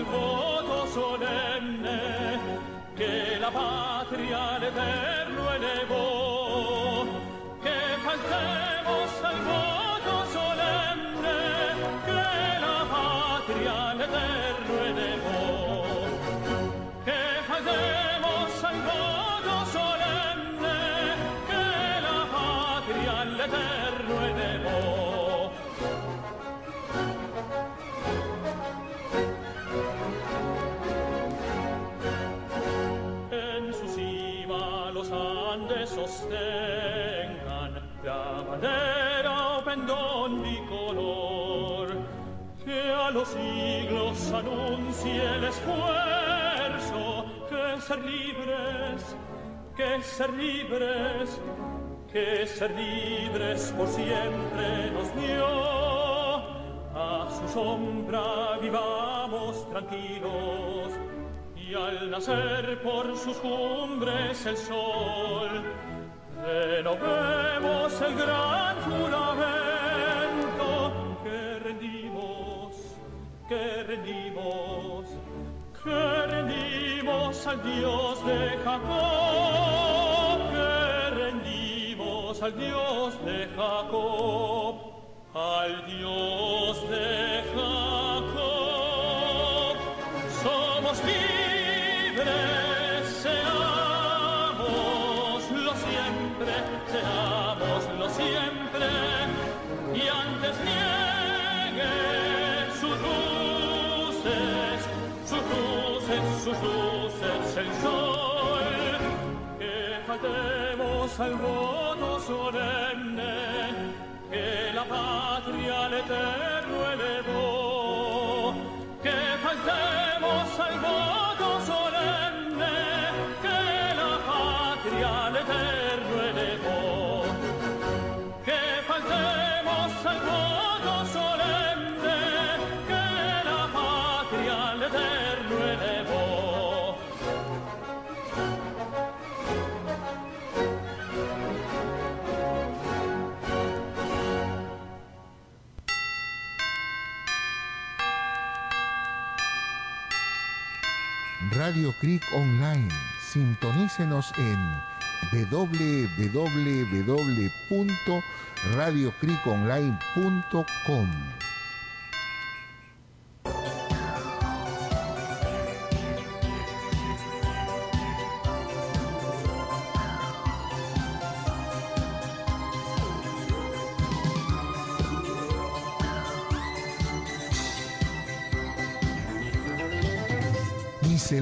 Al voto solemne, que la patria al eterno bandera o pendón bicolor que a los siglos anuncie el esfuerzo que ser libres, que ser libres, que ser libres por siempre nos dio. A su sombra vivamos tranquilos y al nacer por sus cumbres el sol, renovemos el gran juramento que rendimos, que rendimos, que rendimos al Dios de Jacob, que rendimos al Dios de Jacob, al Dios de Jacob. Somos que faltemos al voto solemne, que la patria al eterno elevó, que faltemos al voto Radio Creek Online. Sintonícenos en www.radiocreekonline.com.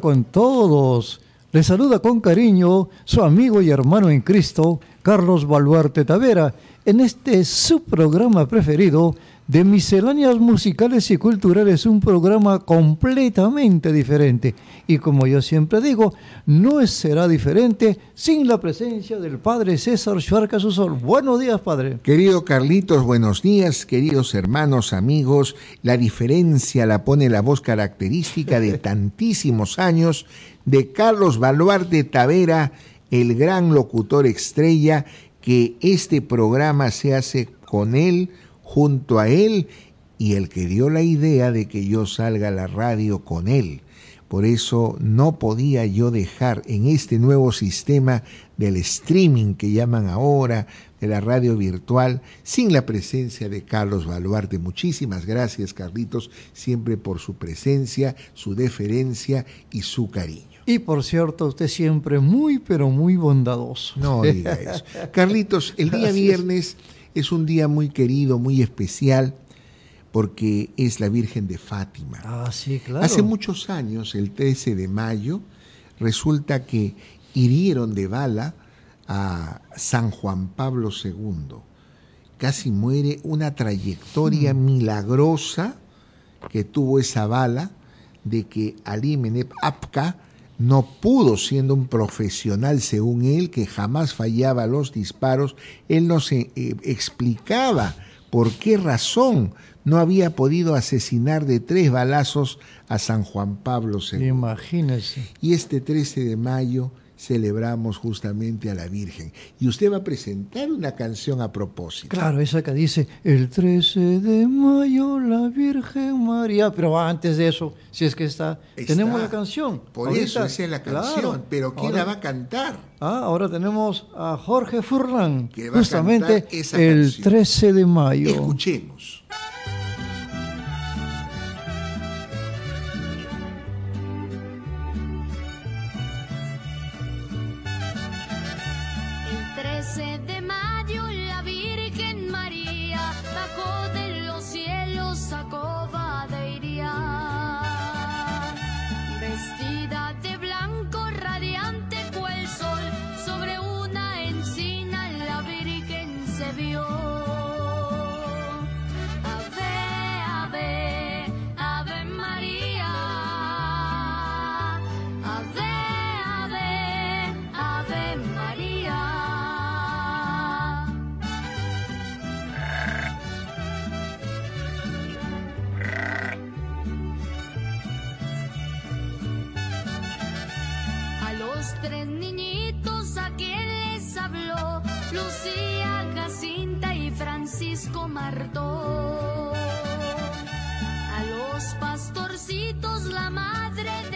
Con todos. Les saluda con cariño su amigo y hermano en Cristo, Carlos Baluarte Tavera, en este su programa preferido de misceláneas musicales y culturales, un programa completamente diferente. Y como yo siempre digo, no será diferente sin la presencia del Padre César Schwarca Susol. Buenos días, Padre. Querido Carlitos, buenos días, queridos hermanos, amigos. La diferencia la pone la voz característica de tantísimos años de Carlos Baluarte Tavera, el gran locutor estrella, que este programa se hace con él, junto a él y el que dio la idea de que yo salga a la radio con él. Por eso no podía yo dejar en este nuevo sistema del streaming que llaman ahora, de la radio virtual, sin la presencia de Carlos Baluarte. Muchísimas gracias, Carlitos, siempre por su presencia, su deferencia y su cariño. Y por cierto, usted siempre muy, pero muy bondadoso. No diga eso. Carlitos, el día viernes es un día muy querido, muy especial porque es la Virgen de Fátima. Ah, sí, claro. Hace muchos años, el 13 de mayo, resulta que hirieron de bala a San Juan Pablo II. Casi muere una trayectoria Mm. milagrosa que tuvo esa bala de que Ali Meneb Apka no pudo, siendo un profesional según él, que jamás fallaba los disparos, él no se eh, explicaba por qué razón no había podido asesinar de tres balazos a San Juan Pablo II. Imagínese. Y este 13 de mayo celebramos justamente a la Virgen. Y usted va a presentar una canción a propósito. Claro, esa que dice el 13 de mayo la Virgen María. Pero antes de eso, si es que está, Está. tenemos la canción. Por Ahorita, eso esa es la canción. claro. Pero ¿quién Ahora- la va a cantar? Ah, ahora tenemos a Jorge Furlan, Que va a justamente cantar esa el canción. 13 de mayo. Escuchemos. A los pastorcitos la madre de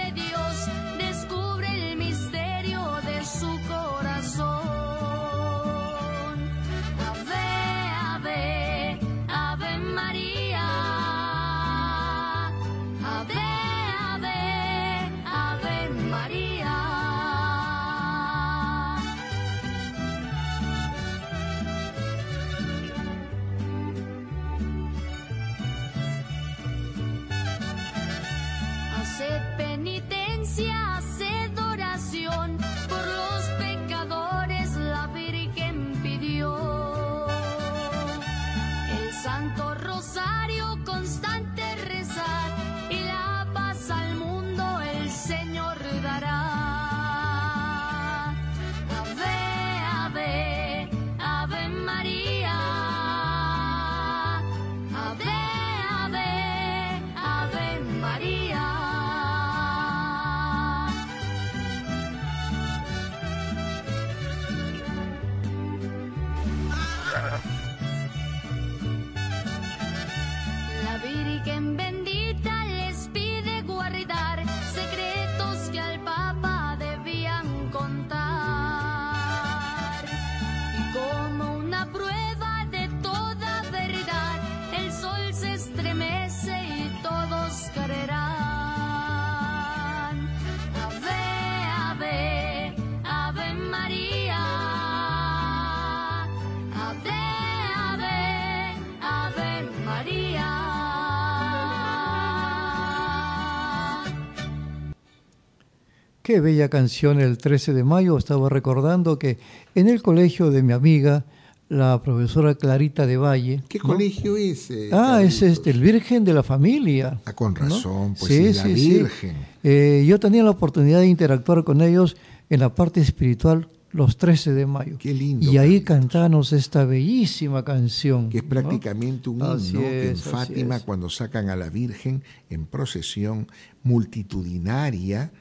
Qué bella canción el 13 de mayo. Estaba recordando que en el colegio de mi amiga, la profesora Clarita de Valle. ¿Qué ¿no? colegio es? eh, Ah, es este, el Virgen de la Familia. Ah, con ¿no? razón, pues sí, la Virgen. Eh, yo tenía la oportunidad de interactuar con ellos en la parte espiritual los 13 de mayo. Qué lindo, Y ahí cantanos esta bellísima canción. que es ¿no? prácticamente un Así himno que en es, así Fátima, cuando sacan a la Virgen en procesión multitudinaria,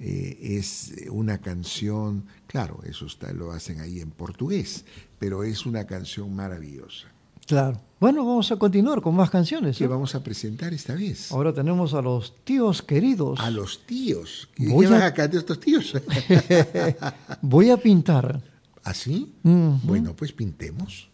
eh, es una canción, claro, eso está, lo hacen ahí en portugués, pero es una canción maravillosa. Claro. Bueno, vamos a continuar con más canciones. ¿Qué ¿eh? vamos a presentar esta vez? Ahora tenemos a los tíos queridos. A los tíos. ¿Qué Voy a- acá de estos tíos? Voy a pintar. ¿Así? Ujú. Bueno, pues pintemos.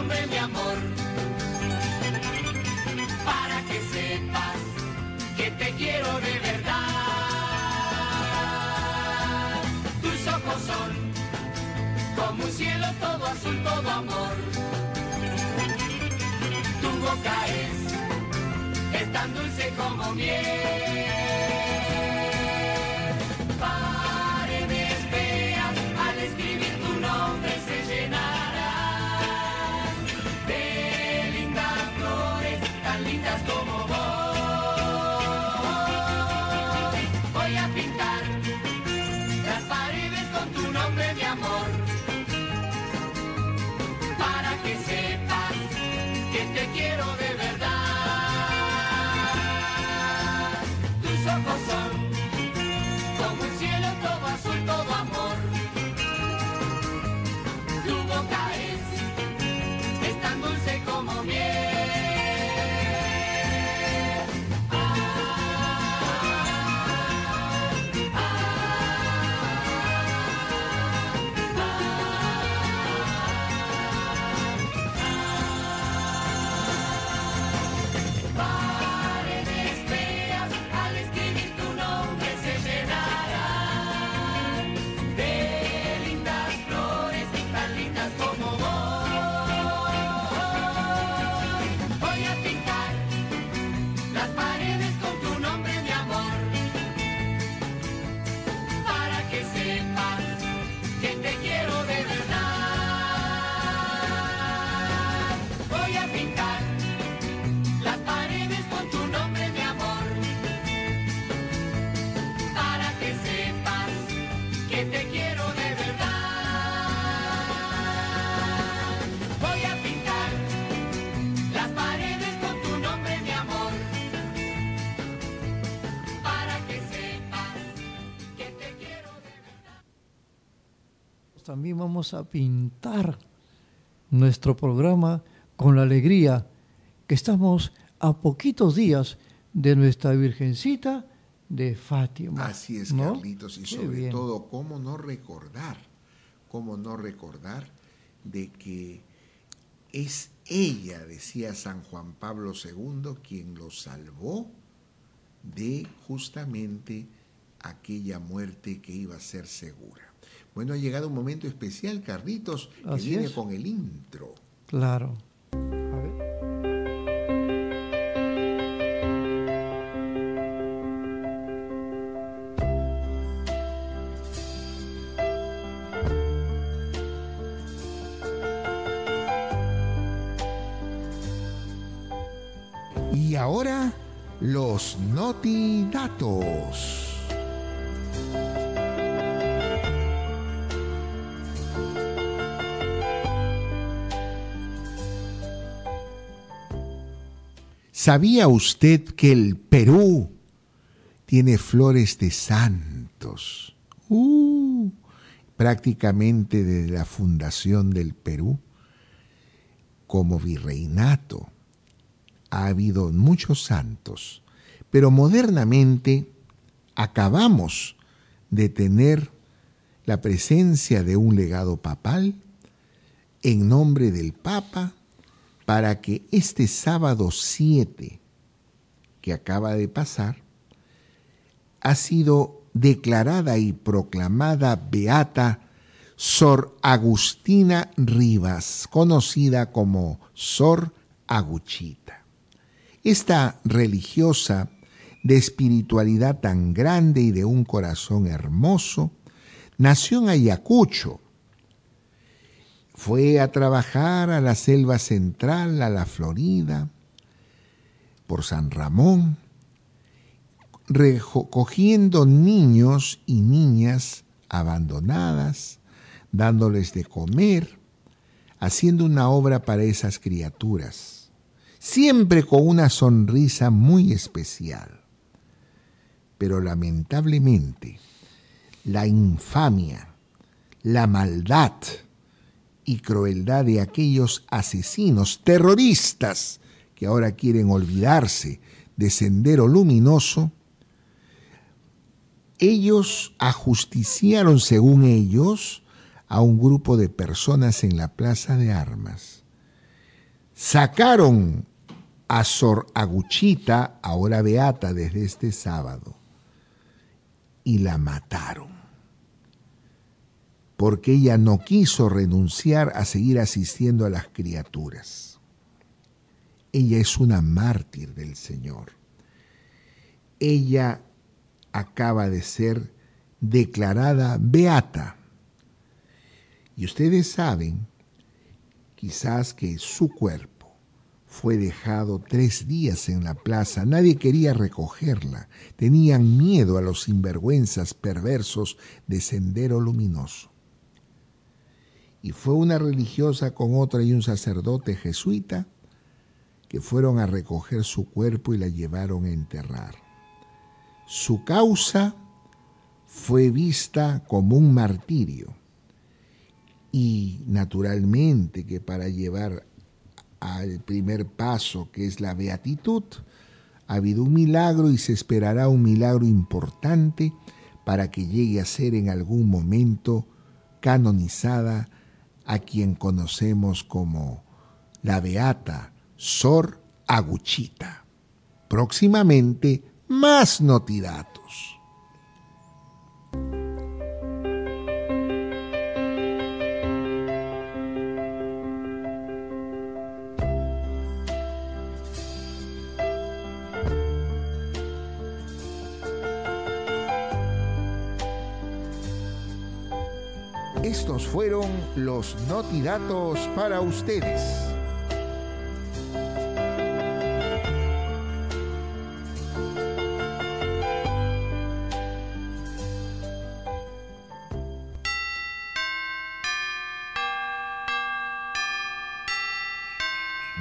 Nombre, mi amor. Para que sepas que te quiero de verdad. Tus ojos son como un cielo todo azul, todo amor. Tu boca es, es tan dulce como miel. También vamos a pintar nuestro programa con la alegría que estamos a poquitos días de nuestra Virgencita de Fátima. Así es, ¿no? Carlitos, y Qué sobre bien. todo, cómo no recordar, cómo no recordar de que es ella, decía San Juan Pablo II, quien lo salvó de justamente aquella muerte que iba a ser segura. Bueno, ha llegado un momento especial, Carlitos, que Así viene es. con el intro. Claro. ¿Sabía usted que el Perú tiene flores de santos? Uh, prácticamente desde la fundación del Perú, como virreinato, ha habido muchos santos, pero modernamente acabamos de tener la presencia de un legado papal en nombre del Papa para que este sábado 7 que acaba de pasar ha sido declarada y proclamada beata Sor Agustina Rivas, conocida como Sor Aguchita. Esta religiosa de espiritualidad tan grande y de un corazón hermoso, nació en Ayacucho. Fue a trabajar a la selva central, a la Florida, por San Ramón, recogiendo niños y niñas abandonadas, dándoles de comer, haciendo una obra para esas criaturas, siempre con una sonrisa muy especial. Pero lamentablemente, la infamia, la maldad y crueldad de aquellos asesinos terroristas que ahora quieren olvidarse de Sendero Luminoso, ellos ajusticiaron, según ellos, a un grupo de personas en la plaza de armas. Sacaron a Sor Aguchita, ahora beata desde este sábado, y la mataron, porque ella no quiso renunciar a seguir asistiendo a las criaturas. Ella es una mártir del Señor. Ella acaba de ser declarada beata. Y ustedes saben, quizás que su cuerpo fue dejado tres días en la plaza, nadie quería recogerla, tenían miedo a los sinvergüenzas perversos de Sendero Luminoso. Y fue una religiosa con otra y un sacerdote jesuita que fueron a recoger su cuerpo y la llevaron a enterrar. Su causa fue vista como un martirio y naturalmente que para llevar al primer paso, que es la beatitud, ha habido un milagro y se esperará un milagro importante para que llegue a ser en algún momento canonizada a quien conocemos como la beata Sor Aguchita. Próximamente más notidatos. Fueron los notidatos para ustedes.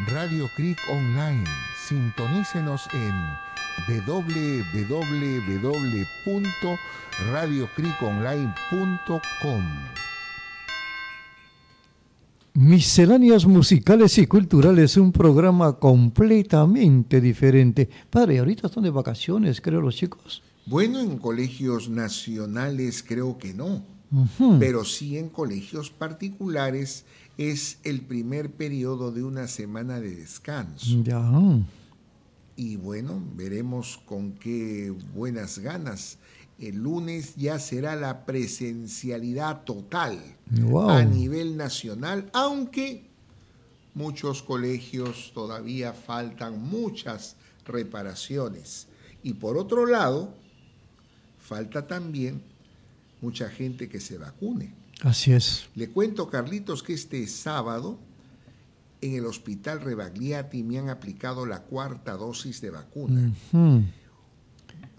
Radio Creek Online. Sintonícenos en www.radiocreekonline.com. Misceláneas musicales y culturales, un programa completamente diferente. Padre, ahorita están de vacaciones, creo, los chicos. Bueno, en colegios nacionales creo que no, pero sí en colegios particulares es el primer periodo de una semana de descanso. Ya. Y bueno, veremos con qué buenas ganas. El lunes ya será la presencialidad total Wow. a nivel nacional, aunque muchos colegios todavía faltan muchas reparaciones. Y por otro lado, falta también mucha gente que se vacune. Así es. Le cuento, Carlitos, que este sábado en el Hospital Rebagliati me han aplicado la cuarta dosis de vacuna.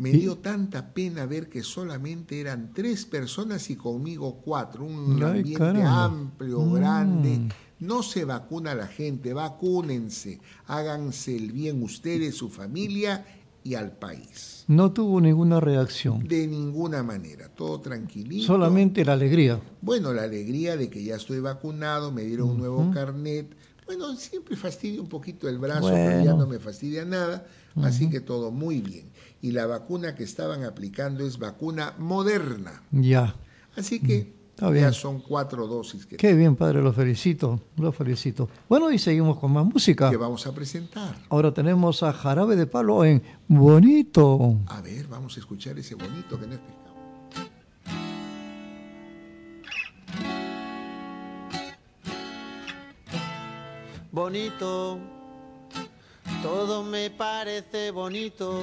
Me dio tanta pena ver que solamente eran tres personas y conmigo cuatro. Un Ay, ambiente caramba. amplio, Mm. grande. No se vacuna la gente, vacúnense. Háganse el bien ustedes, su familia y al país. No tuvo ninguna reacción. De ninguna manera, todo tranquilito. Solamente la alegría. Bueno, la alegría de que ya estoy vacunado, me dieron un nuevo carnet. Bueno, siempre fastidia un poquito el brazo, pero ya no me fastidia nada, así que todo muy bien. Y la vacuna que estaban aplicando es vacuna moderna. Ya. Así que Está ya son cuatro dosis que, Qué bien, padre, lo felicito. Lo felicito. Bueno, y seguimos con más música. que vamos a presentar. Ahora tenemos a Jarabe de Palo en Bonito. A ver, vamos a escuchar ese bonito que no es pecado. bonito, todo me parece bonito.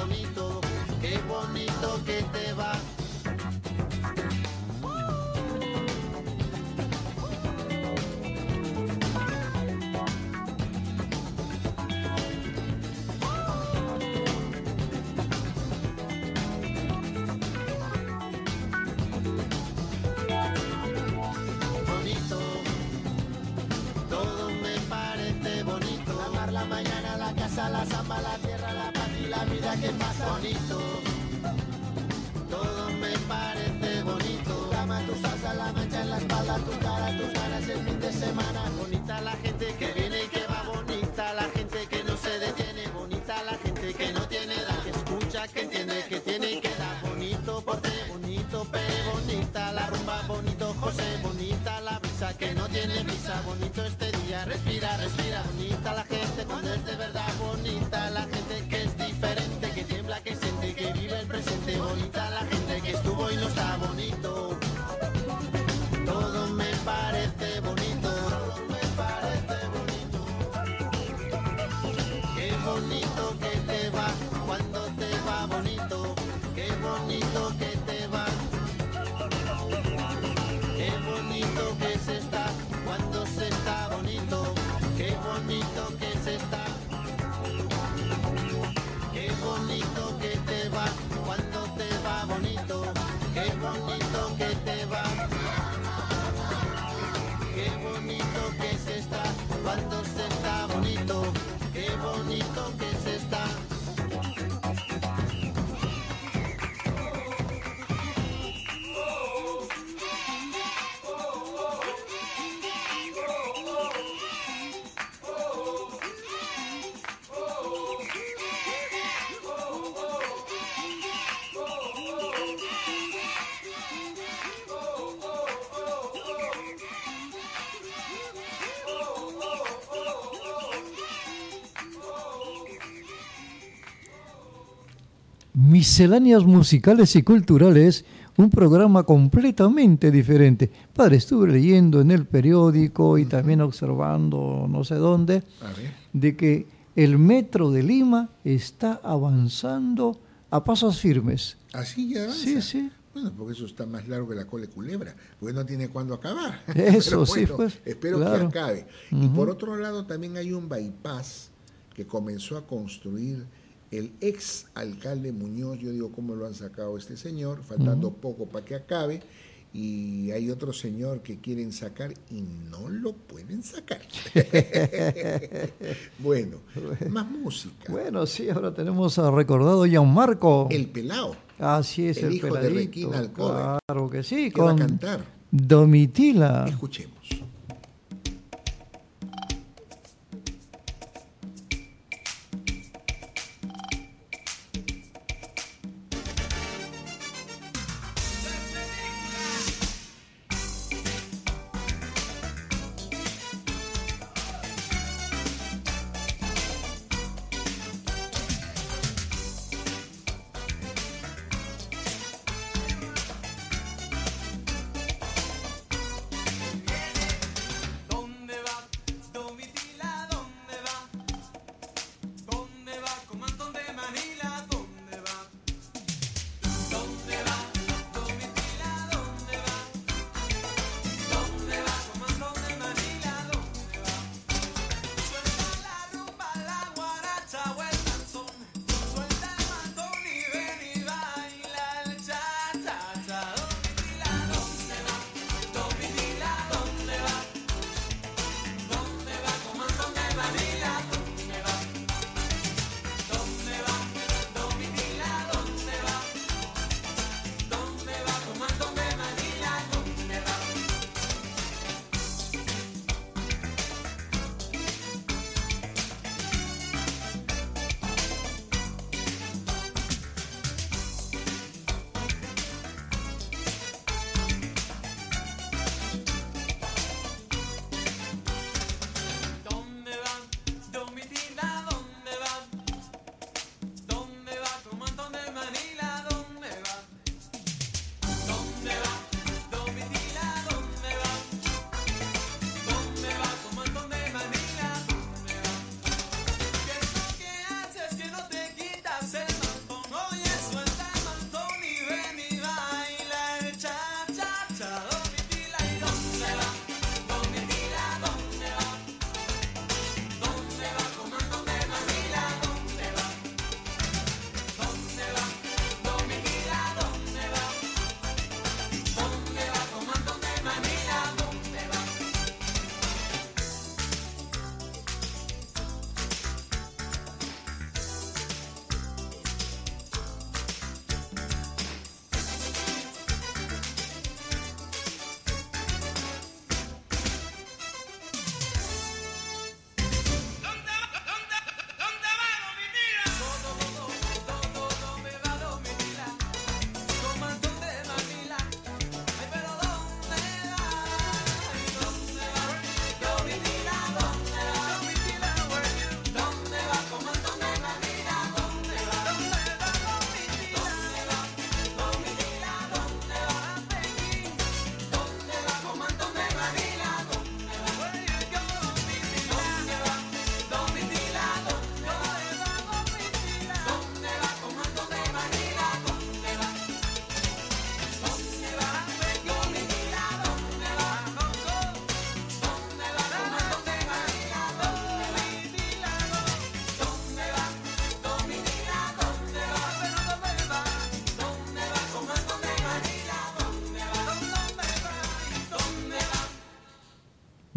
bonito, Misceláneas musicales y culturales, un programa completamente diferente. Padre, estuve leyendo en el periódico y también observando no sé dónde, de que el metro de Lima está avanzando a pasos firmes. Así ya avanza. Sí, sí. Bueno, porque eso está más largo que la cola de culebra, porque no tiene cuándo acabar. Eso Pero sí, bueno, pues, Espero claro. que acabe. Y por otro lado, también hay un bypass que comenzó a construir el ex alcalde Muñoz. Yo digo, ¿cómo lo han sacado este señor? Faltando poco para que acabe. Y hay otro señor que quieren sacar y no lo pueden sacar. bueno, más música. Bueno, sí, ahora tenemos a recordado Gianmarco. El pelao. Así es, el el, hijo de peladito. Requina Alcover. Claro que sí, que va a con cantar. Domitila. Escuchemos.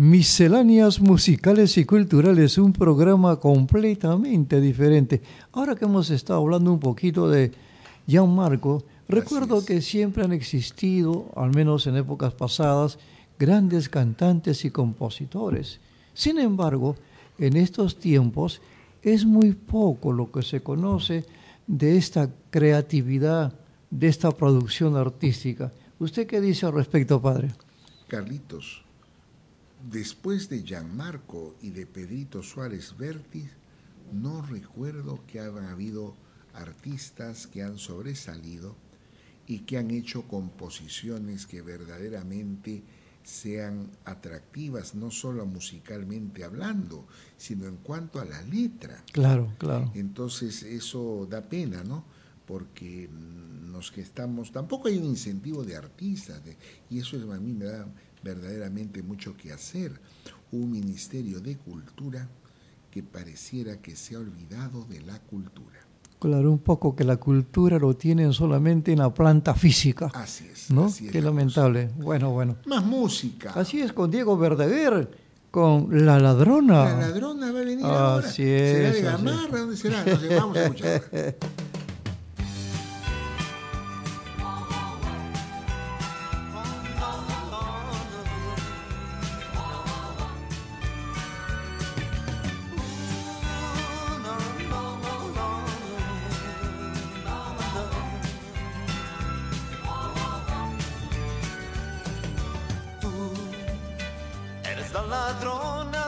Misceláneas musicales y culturales, un programa completamente diferente. Ahora que hemos estado hablando un poquito de Gianmarco, recuerdo es. que siempre han existido, al menos en épocas pasadas, grandes cantantes y compositores. Sin embargo, en estos tiempos es muy poco lo que se conoce de esta creatividad, de esta producción artística. ¿Usted qué dice al respecto, padre? Carlitos, después de Gianmarco y de Pedrito Suárez Vértiz, no recuerdo que hayan habido artistas que han sobresalido y que han hecho composiciones que verdaderamente sean atractivas, no solo musicalmente hablando, sino en cuanto a la letra. Claro, claro. Entonces eso da pena, ¿no? Porque mm, los que estamos, tampoco hay un incentivo de artistas, de- y eso es, a mí me da verdaderamente mucho que hacer. Un ministerio de cultura que pareciera que se ha olvidado de la cultura. Claro, un poco que la cultura lo tienen solamente en la planta física, Así es. ¿no? así es Qué la lamentable. Bueno, bueno. Más música. Así es con Diego Verdaguer, con La Ladrona. La ladrona va a venir ahora. Así ¿Será es, de así es. Gamarra? ¿Dónde será? No sé, vamos a escuchar. ladrona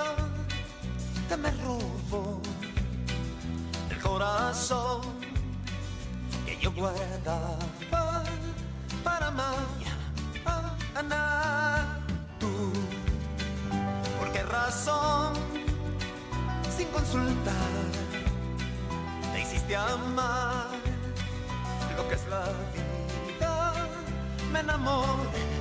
que me robó el corazón que yo guardaba para mañana. Tú, ¿por qué razón? Sin consultar, te hiciste amar lo que es la vida. Me enamoré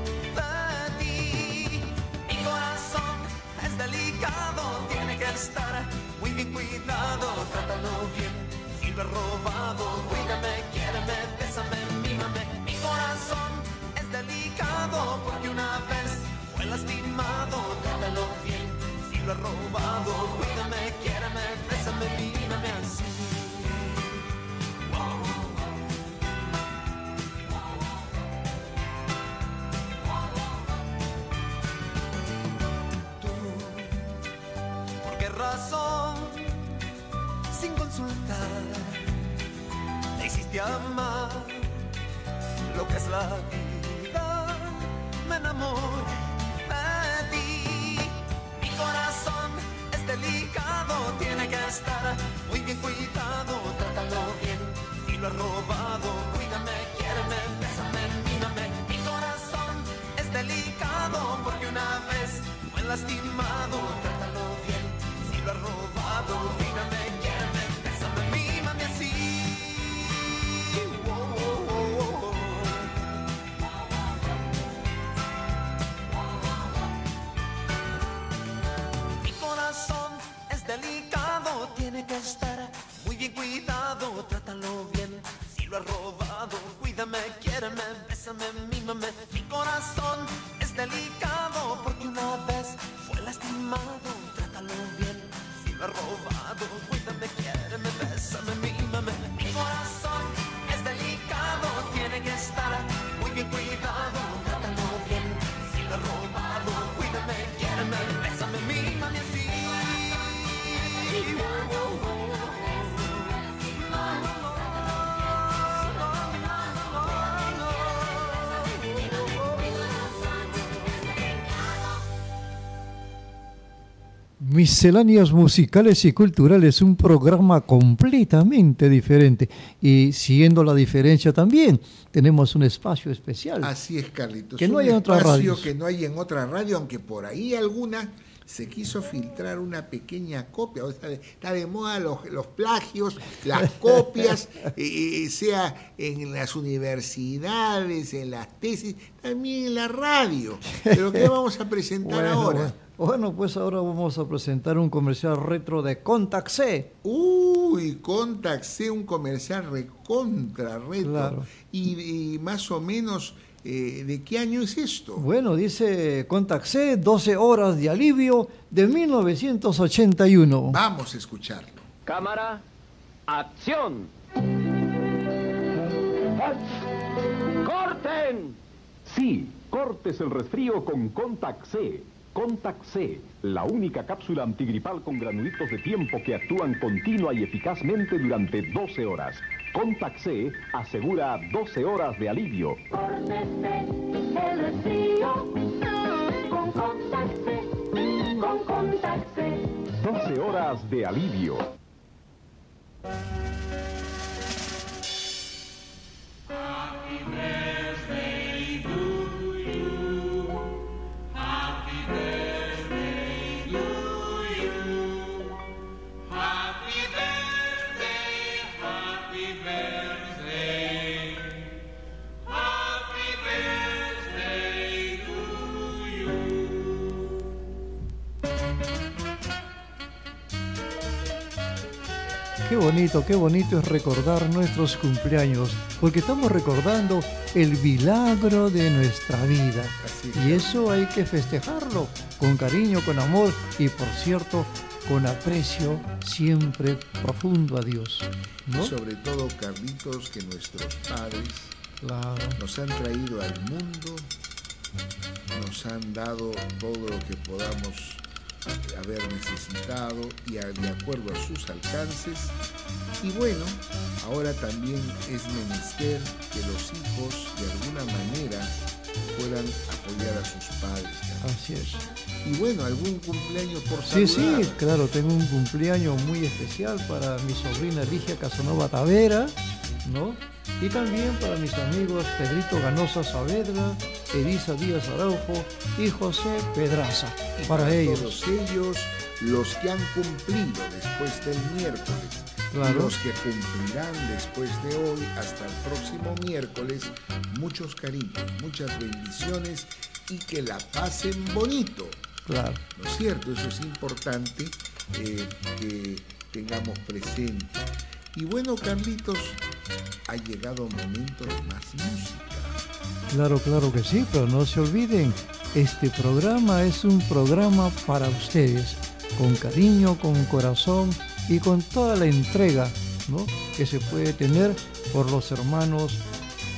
estar muy cuidado. Trátalo bien, si lo he robado, cuídame, quiéreme, bésame, mímame. Mi corazón es delicado porque una vez fue lastimado. Trátalo bien, si lo he robado, cuídame, amar lo que es la vida. Misceláneas musicales y culturales, un programa completamente diferente. Y siguiendo la diferencia también, tenemos un espacio especial. Así es, Carlitos. Que no Un hay en otras espacio radios. que no hay en otra radio, aunque por ahí alguna se quiso filtrar una pequeña copia. O sea, está de moda los, los plagios, las copias, eh, sea en las universidades, en las tesis, también en la radio. Pero ¿qué vamos a presentar Bueno, ahora? bueno. Bueno, pues ahora vamos a presentar un comercial retro de Contact C. Uy, Contact C, un comercial recontra reto. Claro. Y, y más o menos Eh, ¿De qué año es esto? Bueno, dice Contaxé, 12 horas de alivio de 1981. Vamos a escucharlo. Cámara, acción. ¡Corten! Sí, cortes el resfrío con Contac C. Contac C, la única cápsula antigripal con granulitos de tiempo que actúan continua y eficazmente durante 12 horas. Contac C asegura 12 horas de alivio. El resfrío con Contac-C, con Contac-C. 12 horas de alivio. Qué bonito, qué bonito es recordar nuestros cumpleaños, porque estamos recordando el milagro de nuestra vida. Así es. Y eso hay que festejarlo con cariño, con amor y, por cierto, con aprecio siempre profundo a Dios. ¿no? Sobre todo, Carlitos, que nuestros padres Claro. nos han traído al mundo, nos han dado todo lo que podamos haber necesitado y de acuerdo a sus alcances. Y bueno, ahora también es menester que los hijos de alguna manera puedan apoyar a sus padres. Así es. Y bueno, algún cumpleaños por Sí, saludar. sí, claro, tengo un cumpleaños muy especial para mi sobrina Ligia Casanova Tavera, ¿no? Y también para mis amigos Pedrito Ganosa Saavedra, Elisa Díaz Araujo y José Pedraza. Y Para ellos. Todos ellos, los que han cumplido después del miércoles, Claro. los que cumplirán después de hoy hasta el próximo miércoles, muchos cariños, muchas bendiciones y que la pasen bonito. Claro. ¿No es cierto? Eso es importante eh, que tengamos presente. Y bueno, Carlitos, ha llegado momento de más música. Claro, claro que sí, pero no se olviden, este programa es un programa para ustedes, con cariño, con corazón y con toda la entrega ¿no? que se puede tener por los hermanos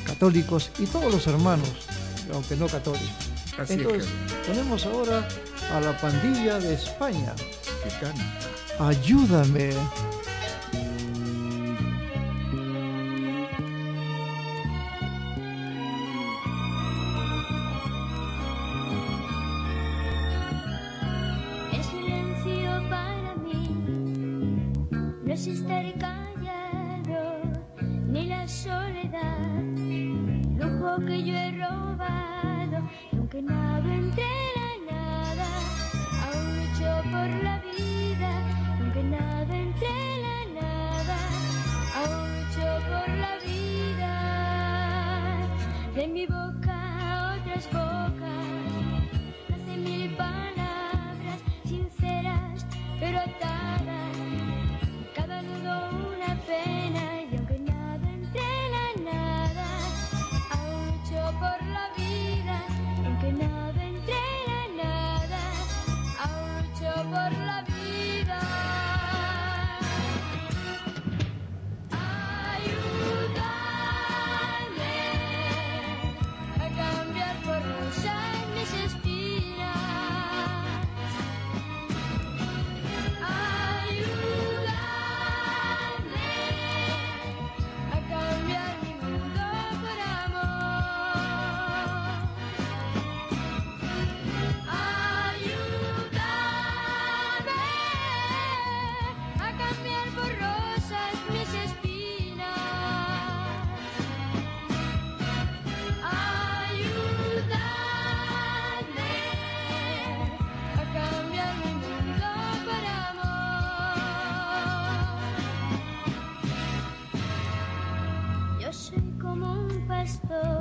católicos y todos los hermanos, aunque no católicos. Así es, Entonces, Carlitos, tenemos ahora a la pandilla de España. que canta. Ayúdame. Un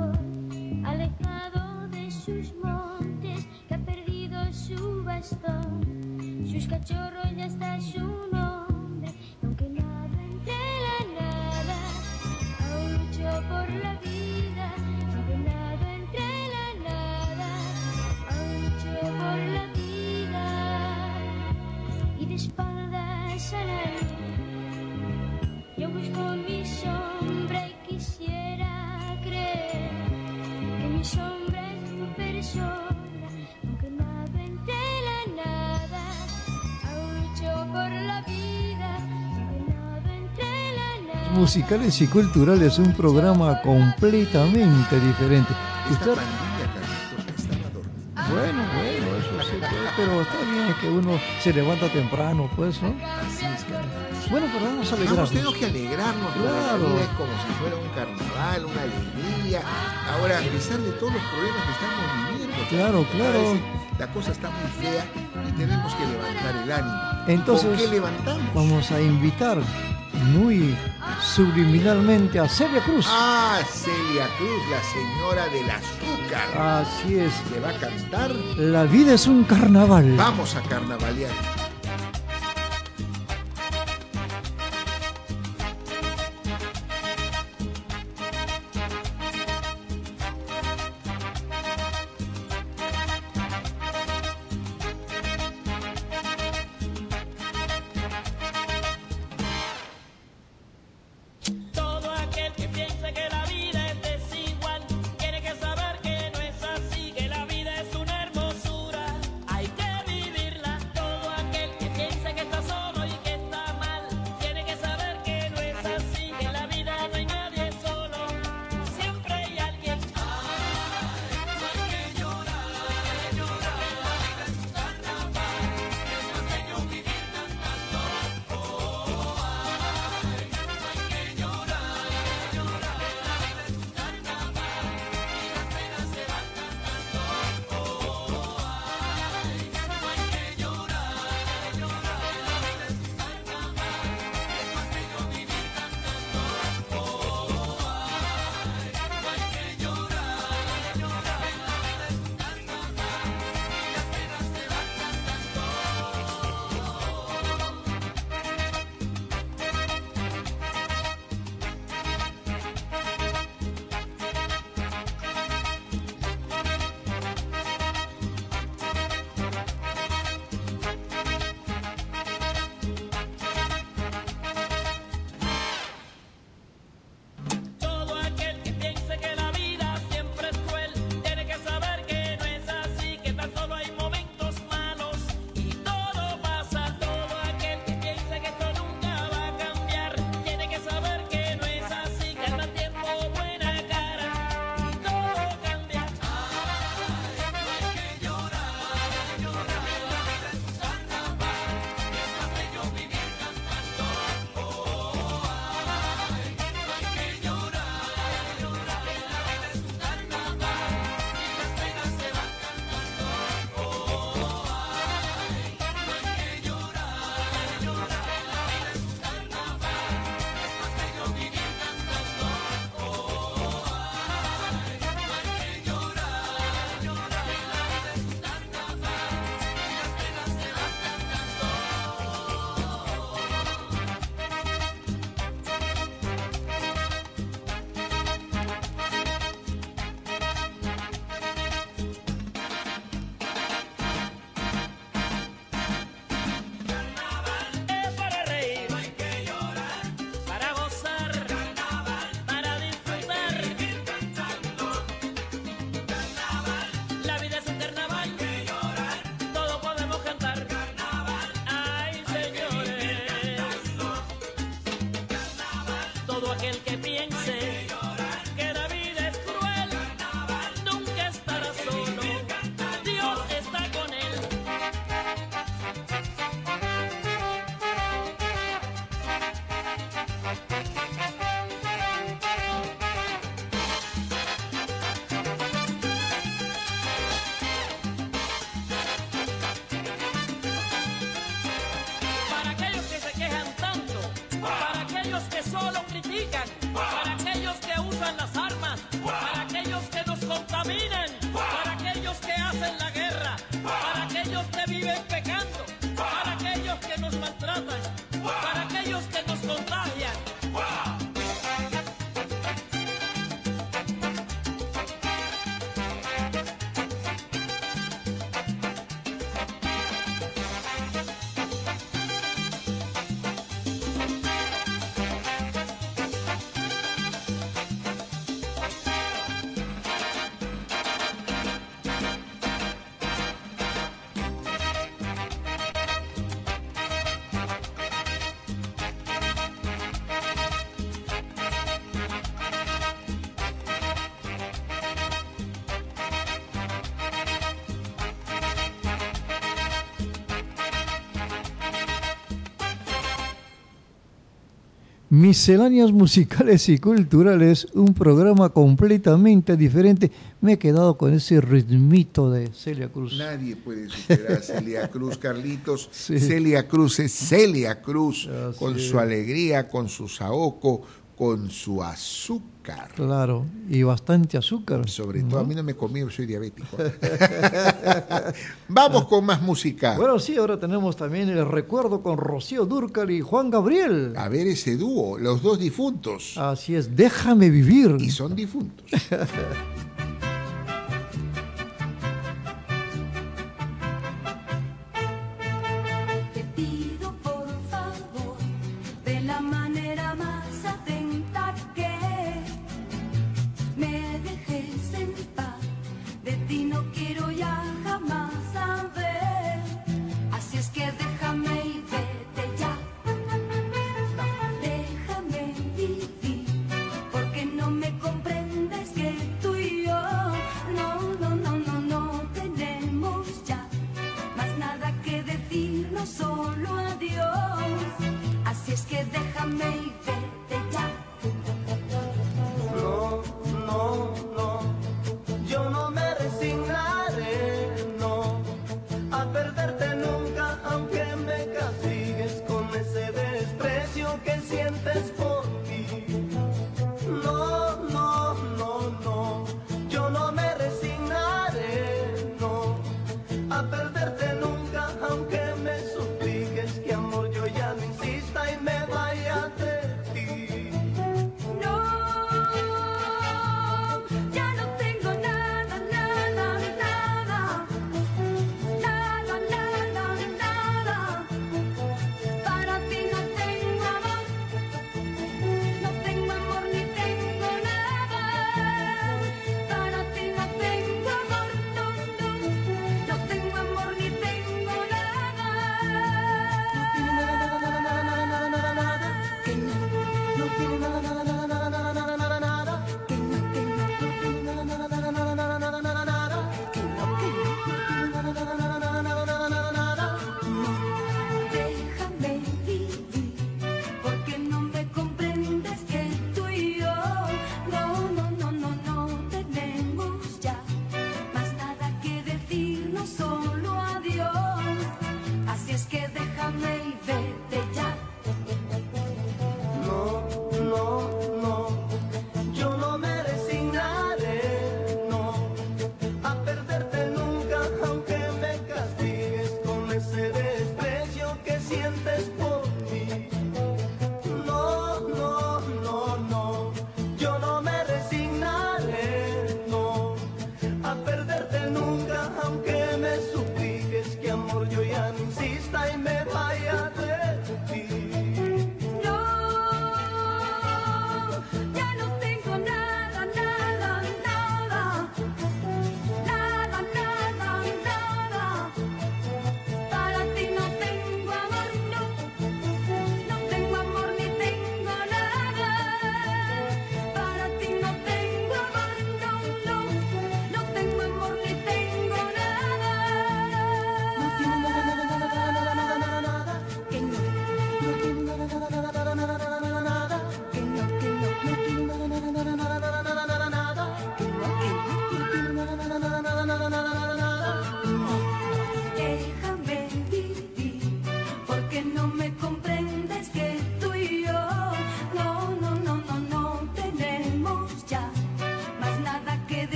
musicales y culturales, un programa completamente diferente. Esta Usted- pandilla, Carlitos, estaba dormida. bueno, bueno, eso sí, pues, pero está bien que uno se levanta temprano, pues, ¿no? Así es, Carlitos. Bueno, pero vamos a alegrarnos. tenido que alegrarnos Claro. la es como si fuera un carnaval, una alegría. Ahora, a pesar de todos los problemas que estamos viviendo, Claro, claro. vez la cosa está muy fea y tenemos que levantar el ánimo. Entonces, ¿Con qué levantamos? Vamos a invitar muy subliminalmente a Celia Cruz. Ah, Celia Cruz, la señora del azúcar, Así es. que va a cantar. La vida es un carnaval. Vamos a carnavalear. Aquel que piense Misceláneas musicales y culturales, un programa completamente diferente. Me he quedado con ese ritmito de Celia Cruz. Nadie puede superar a Celia Cruz, Carlitos. Celia Cruz es Celia Cruz, con su alegría, con su saoco, con su azúcar. Claro, y bastante azúcar. Sobre todo, a mí no me comí, soy diabético. Vamos con más música. Bueno, sí, ahora tenemos también el recuerdo con Rocío Dúrcal y Juan Gabriel. A ver ese dúo, los dos difuntos. Así es, déjame vivir. Y son difuntos.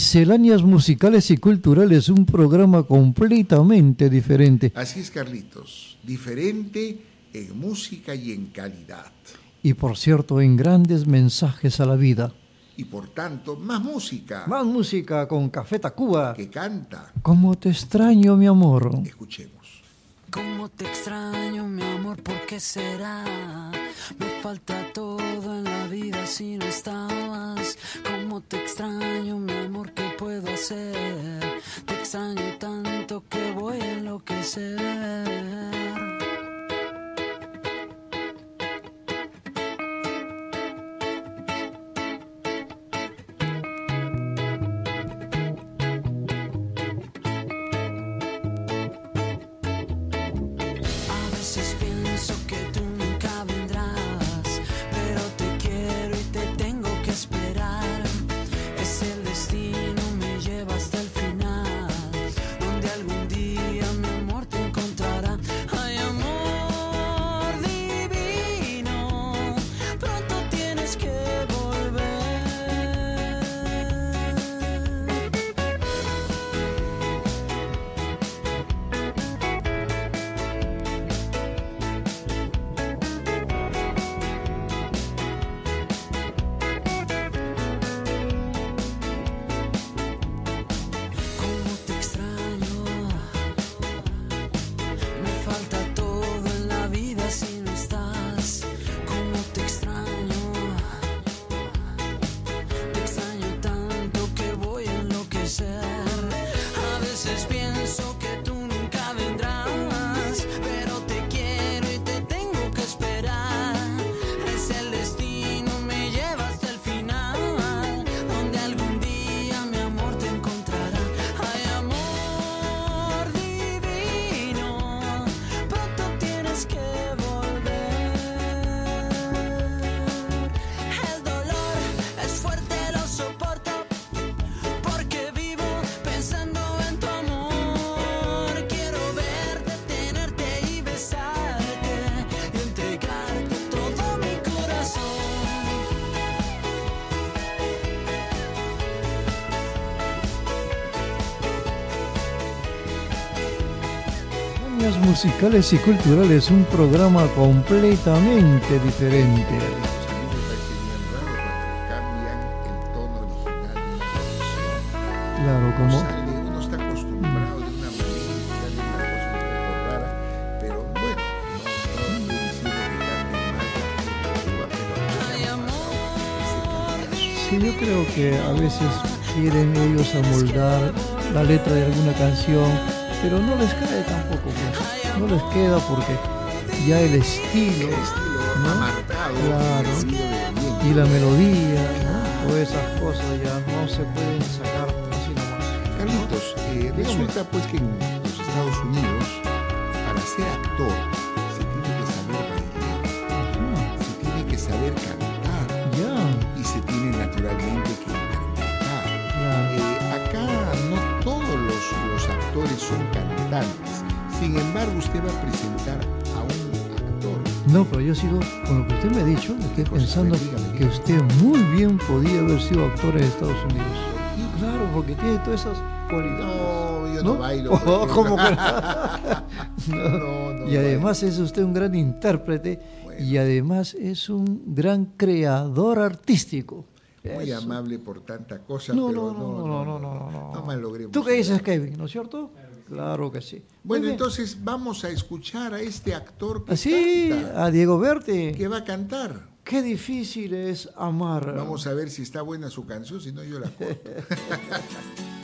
Misceláneas Musicales y Culturales, un programa completamente diferente. Así es, Carlitos, diferente en música y en calidad. Y por cierto, en grandes mensajes a la vida. Y por tanto, más música. Más música con Café Tacuba. Que canta. Como te extraño, mi amor. Escuchemos. Cómo te extraño, mi amor, ¿por qué será? Me falta todo en la vida si no estabas. Como cómo te extraño, mi amor, ¿qué puedo hacer? Te extraño tanto que voy a enloquecer. Musicales y culturales, un programa completamente diferente. Claro, como uno está acostumbrado de una manera pero bueno, no, Sí, yo creo que a veces quieren ellos amoldar la letra de alguna canción, pero no les cae tampoco, pues. No les queda porque ya el estilo, el Claro. y la melodía, ¿no? o esas cosas ya no se pueden sacar así nomás. Carlitos, eh, resulta pues que en los Estados Unidos, para ser actor, se tiene que saber bailar, se tiene que saber cantar Ya, y se tiene naturalmente que interpretar. claro. Eh, acá no todos los, los actores son cantantes. Sin embargo, usted va a presentar a un actor. No, pero yo sigo con lo que usted me ha dicho, estoy pensando dígame, que usted muy bien podía haber sido actor en Estados Unidos. Claro, porque tiene todas esas cualidades. No, yo no, bailo. Oh. ¿cómo que No, no y además es usted un gran intérprete y además es un gran creador artístico. Muy Eso. amable por tanta cosa, No, pero no, no, no, no, no, no. No malogremos ¿Tú qué dices, nada. Kevin? ¿No es cierto? Claro que sí. Bueno, entonces vamos a escuchar a este actor que Así, canta, a Diego Berti. que va a cantar. Qué difícil es amar. Vamos a ver si está buena su canción, si no yo la corto.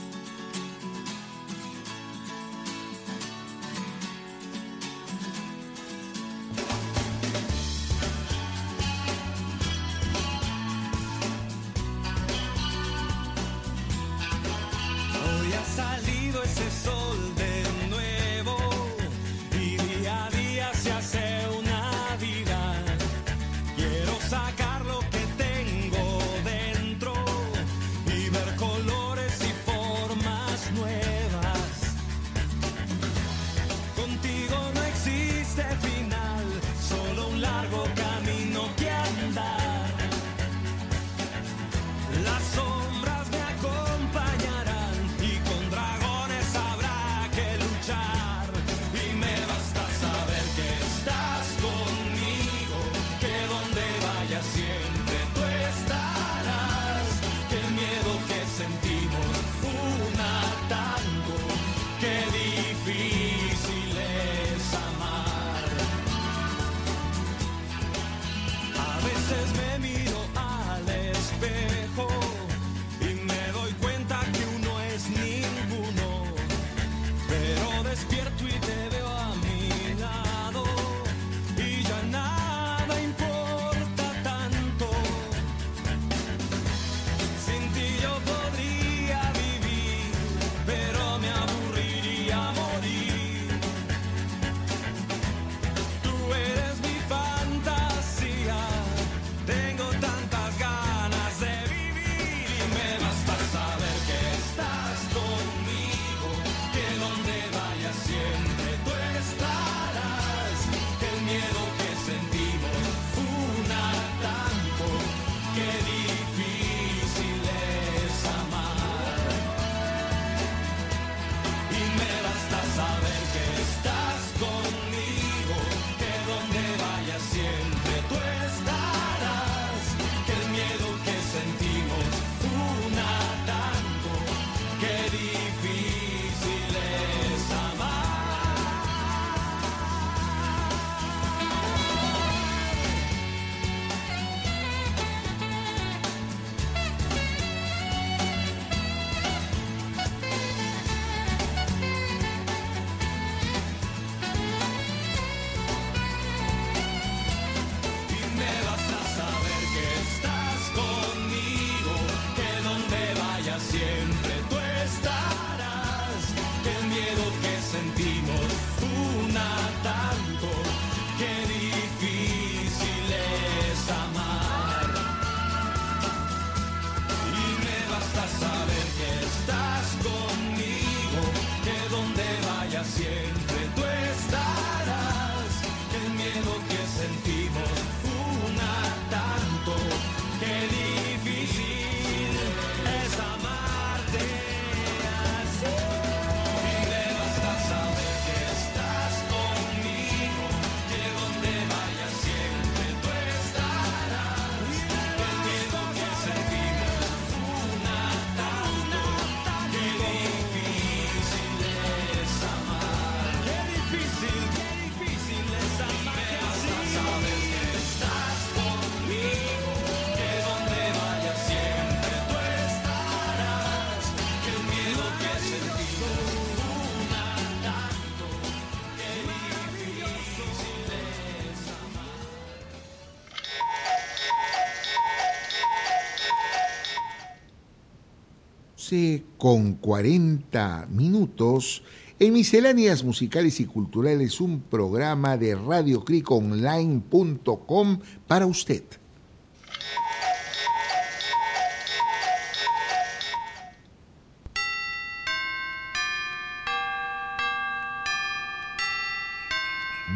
12 con 40 minutos en Misceláneas Musicales y Culturales, un programa de radiocriconline.com para usted.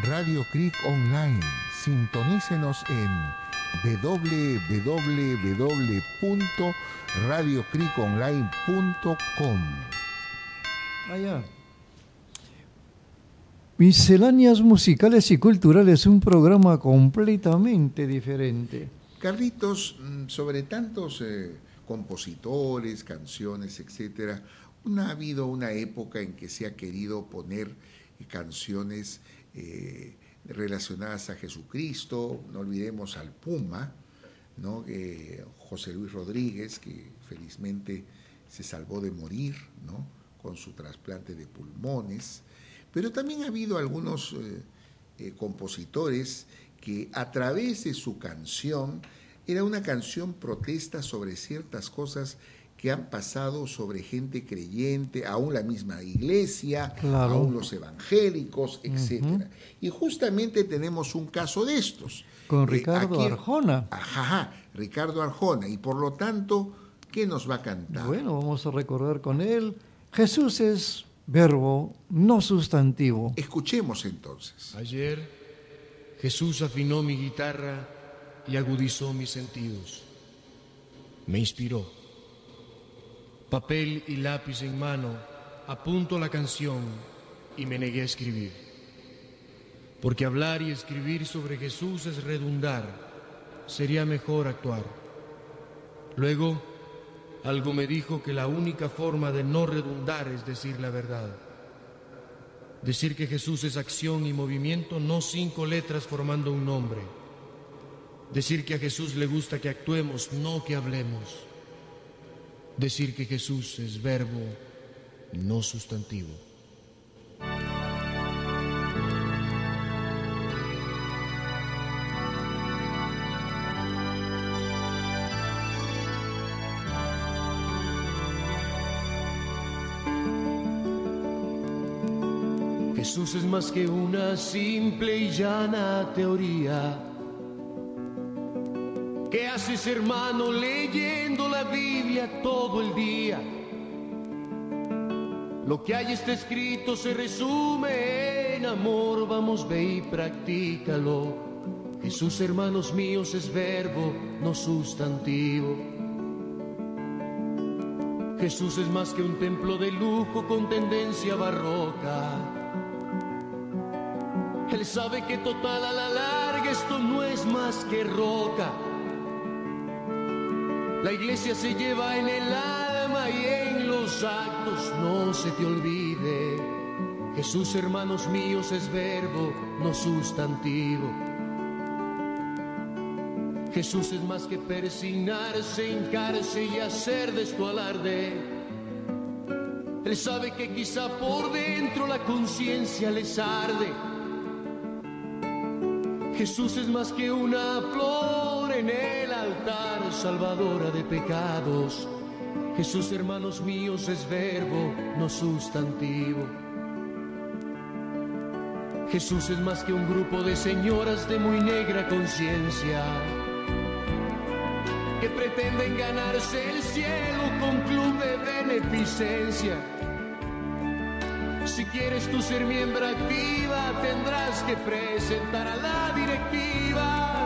Radio Cric Online. Sintonícenos en www.radiocriconline.com. Allá. Misceláneas musicales y culturales, un programa completamente diferente. Carlitos, mm, sobre tantos eh, compositores, canciones, etcétera, no ha habido una época en que se ha querido poner canciones eh, relacionadas a Jesucristo, no olvidemos al Puma, ¿no? Eh, José Luis Rodríguez, que felizmente se salvó de morir ¿no? con su trasplante de pulmones, pero también ha habido algunos eh, eh, compositores que a través de su canción, era una canción protesta sobre ciertas cosas que han pasado sobre gente creyente, aún la misma iglesia, Claro. aún los evangélicos, etcétera. Y justamente tenemos un caso de estos. Con Eh, Ricardo aquí- Arjona. Ajá, ajá, Ricardo Arjona. Y por lo tanto, ¿qué nos va a cantar? Bueno, vamos a recordar con él. Jesús es verbo, no sustantivo. Escuchemos entonces. Ayer Jesús afinó mi guitarra y agudizó mis sentidos. Me inspiró. Papel y lápiz en mano, apunto la canción y me negué a escribir. Porque hablar y escribir sobre Jesús es redundar. Sería mejor actuar. Luego, algo me dijo que la única forma de no redundar es decir la verdad. Decir que Jesús es acción y movimiento, no cinco letras formando un nombre. Decir que a Jesús le gusta que actuemos, no que hablemos. Decir que Jesús es verbo, no sustantivo. Jesús es más que una simple y llana teoría. ¿Qué haces, hermano, leyendo la Biblia todo el día? Lo que hay está escrito se resume en amor, vamos, ve y practícalo. Jesús, hermanos míos, es verbo, no sustantivo. Jesús es más que un templo de lujo con tendencia barroca. Él sabe que total a la larga esto no es más que roca. La iglesia se lleva en el alma y en los actos, no se te olvide. Jesús, hermanos míos, es verbo, no sustantivo. Jesús es más que persignarse, hincarse y hacer de esto alarde. Él sabe que quizá por dentro la conciencia les arde. Jesús es más que una flor en el salvadora de pecados. Jesús, hermanos míos, es verbo, no sustantivo. Jesús es más que un grupo de señoras de muy negra conciencia que pretenden ganarse el cielo con club de beneficencia. Si quieres tú ser miembro activa, tendrás que presentar a la directiva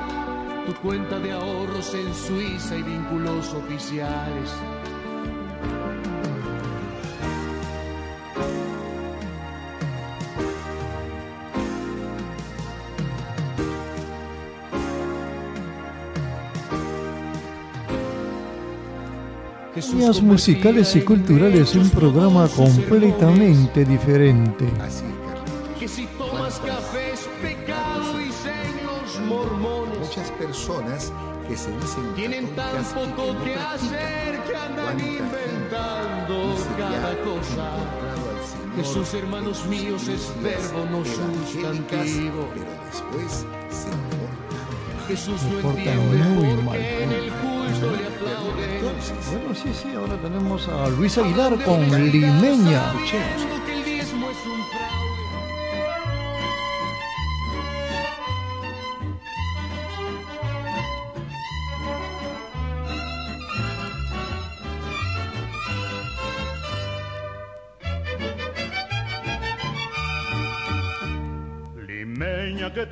tu cuenta de ahorros en Suiza y vínculos oficiales. Líneas musicales y culturales, un programa completamente diferente. Que si tomas café Muchas personas que se dicen Tienen tan poco no que hacer que andan ¿Cuánta gente inventando que cada cosa. Jesús, hermanos míos, es verbo, no sustantivo. Pero después se comportan mal. Jesús no entiende muy por mal. qué en el culto le aplauden. Bueno, sí, sí, ahora tenemos a Luis Aguilar con Limeña.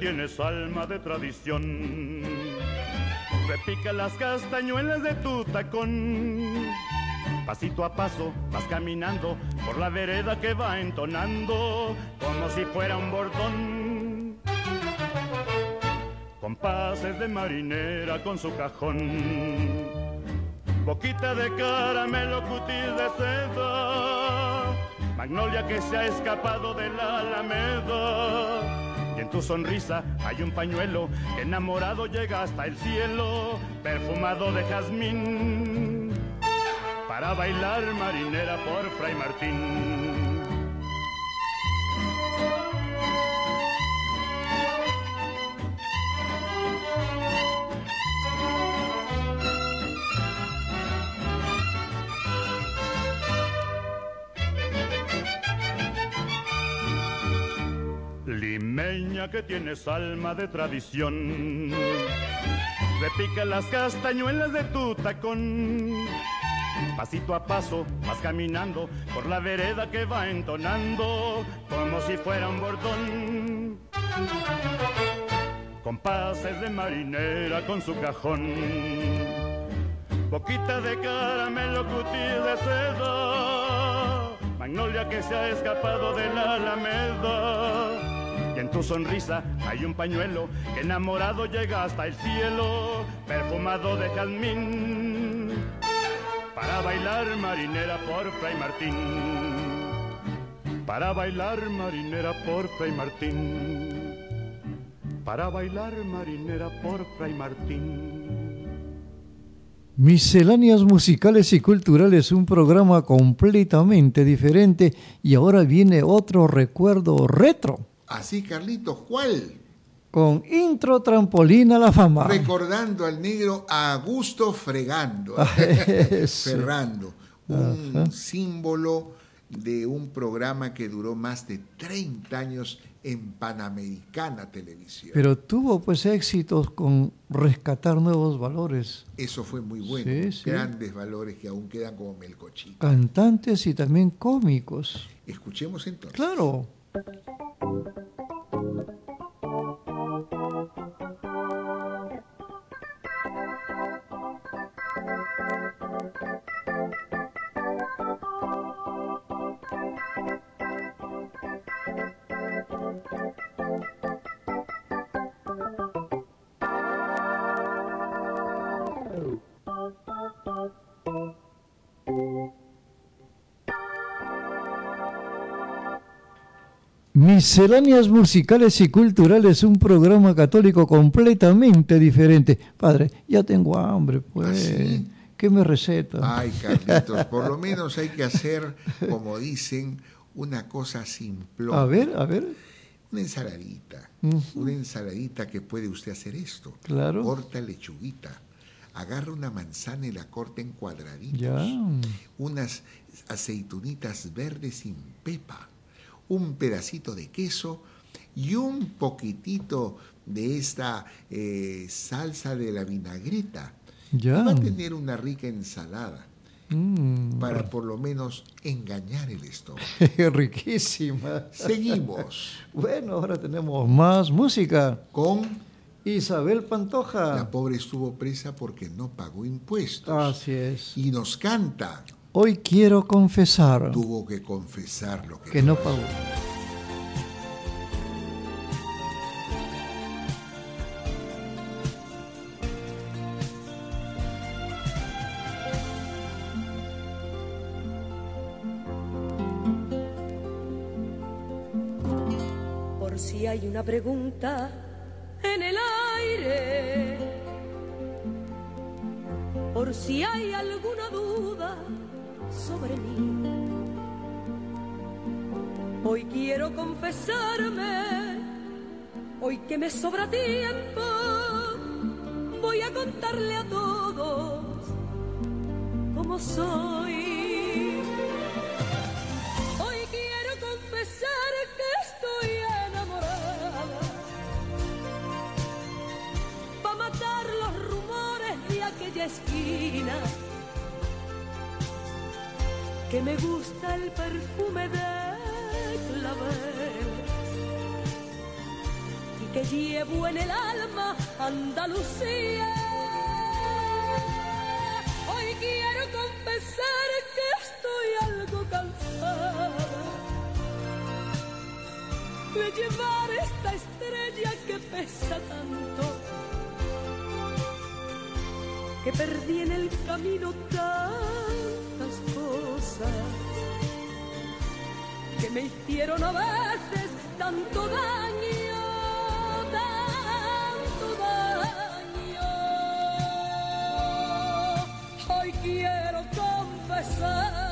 Tienes alma de tradición, repica las castañuelas de tu tacón. Pasito a paso vas caminando por la vereda que va entonando como si fuera un bordón. Compases de marinera con su cajón, boquita de caramelo, cutis de seda, magnolia que se ha escapado de la alameda. En tu sonrisa hay un pañuelo que enamorado llega hasta el cielo, perfumado de jazmín, para bailar marinera por Fray Martín. Limeña que tienes alma de tradición, repica las castañuelas de tu tacón. Pasito a paso vas caminando por la vereda que va entonando como si fuera un bordón. Compases de marinera con su cajón, boquita de caramelo, cutis de seda, magnolia que se ha escapado de la alameda. Y en tu sonrisa hay un pañuelo que enamorado llega hasta el cielo, perfumado de jazmín, para bailar marinera por Fray Martín. Para bailar marinera por Fray Martín. Para bailar marinera por Fray Martín. Misceláneas musicales y culturales, un programa completamente diferente y ahora viene otro recuerdo retro Así, Carlitos, ¿cuál? con Intro Trampolín a la Fama. Recordando al negro Augusto Fregando, Ah, eso. Ferrando, un Ajá. símbolo de un programa que duró más de 30 años en Panamericana Televisión. Pero tuvo pues éxitos con rescatar nuevos valores, Eso fue muy bueno, Sí, sí. grandes valores que aún quedan como melcochito. cantantes y también cómicos. Escuchemos entonces. Claro. Thank you. Misceláneas musicales y culturales, un programa católico completamente diferente. Padre, ya tengo hambre, pues. ¿Ah, sí? ¿Qué me receta? Ay, Carlitos, por lo menos hay que hacer, como dicen, una cosa simple. A ver, a ver. Una ensaladita. Una ensaladita que puede usted hacer esto. Claro. Corta lechuguita. Agarra una manzana y la corta en cuadraditos. Ya. Unas aceitunitas verdes sin pepa. Un pedacito de queso y un poquitito de esta eh, salsa de la vinagreta. Ya. Va a tener una rica ensalada. Mm, para por lo menos engañar el estómago. riquísima. Seguimos. Bueno, ahora tenemos más música. Con Isabel Pantoja. la pobre estuvo presa porque no pagó impuestos. Así es. Y nos canta. Hoy quiero confesar Tuvo que confesar lo que, que no pagó. Por si hay una pregunta en el aire, por si hay alguna duda sobre mí. Hoy quiero confesarme, hoy que me sobra tiempo, voy a contarle a todos cómo soy. Hoy quiero confesar que estoy enamorada. Pa' matar los rumores de aquella esquina. Que me gusta el perfume de clavel. Y que llevo en el alma Andalucía. Hoy quiero confesar que estoy algo cansada de llevar esta estrella que pesa tanto, que perdí en el camino tantas que me hicieron a veces tanto daño, tanto daño. Hoy quiero confesar.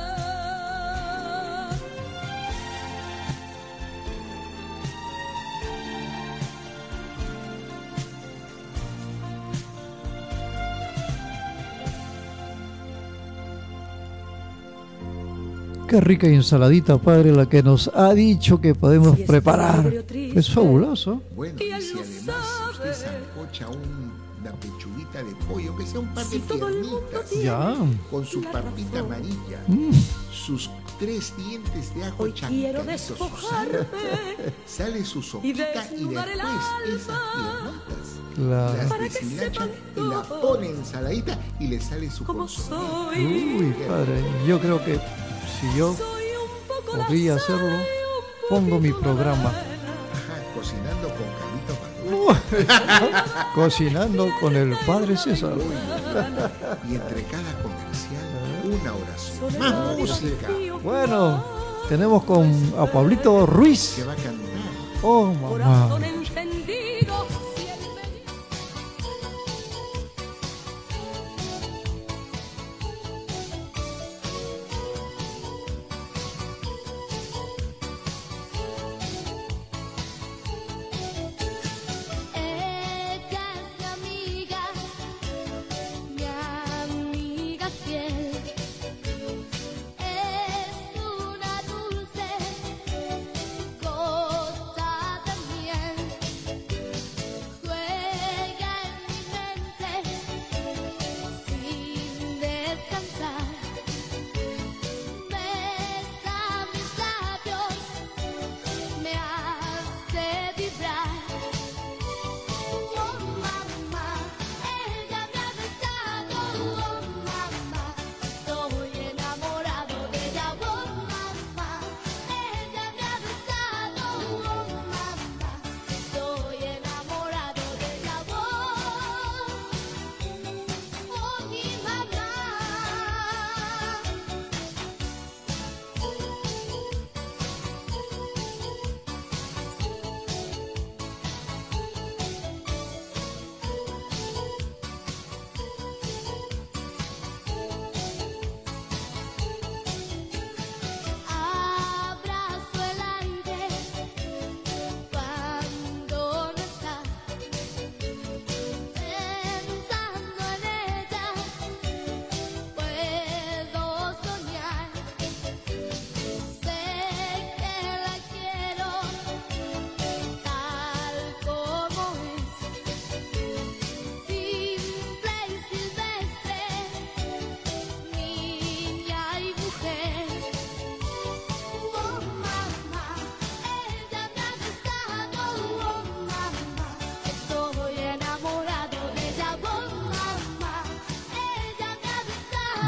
Qué rica ensaladita, padre, la que nos ha dicho que podemos Si preparar. triste, Es fabuloso. Bueno, Y y si además usted un- una pechuguita de pollo, que sea un par de Si piernitas, Ya. con su la papita razón. amarilla, Mm, sus tres dientes de ajo Hoy quiero chancaditos, su sal, sale su sopita y, desnudar el después esas piernitas claro. las Para que deshilachan sepan y la pone ensaladita y le sale su como consomé. soy. Uy, padre, yo creo que si yo podría hacerlo, pongo mi programa. cocinando con Carlito Manuel. Cocinando con el padre César. Y entre cada comercial, una oración. Más música Bueno, tenemos con a Pablito Ruiz. que va a cantar. Oh, mamá.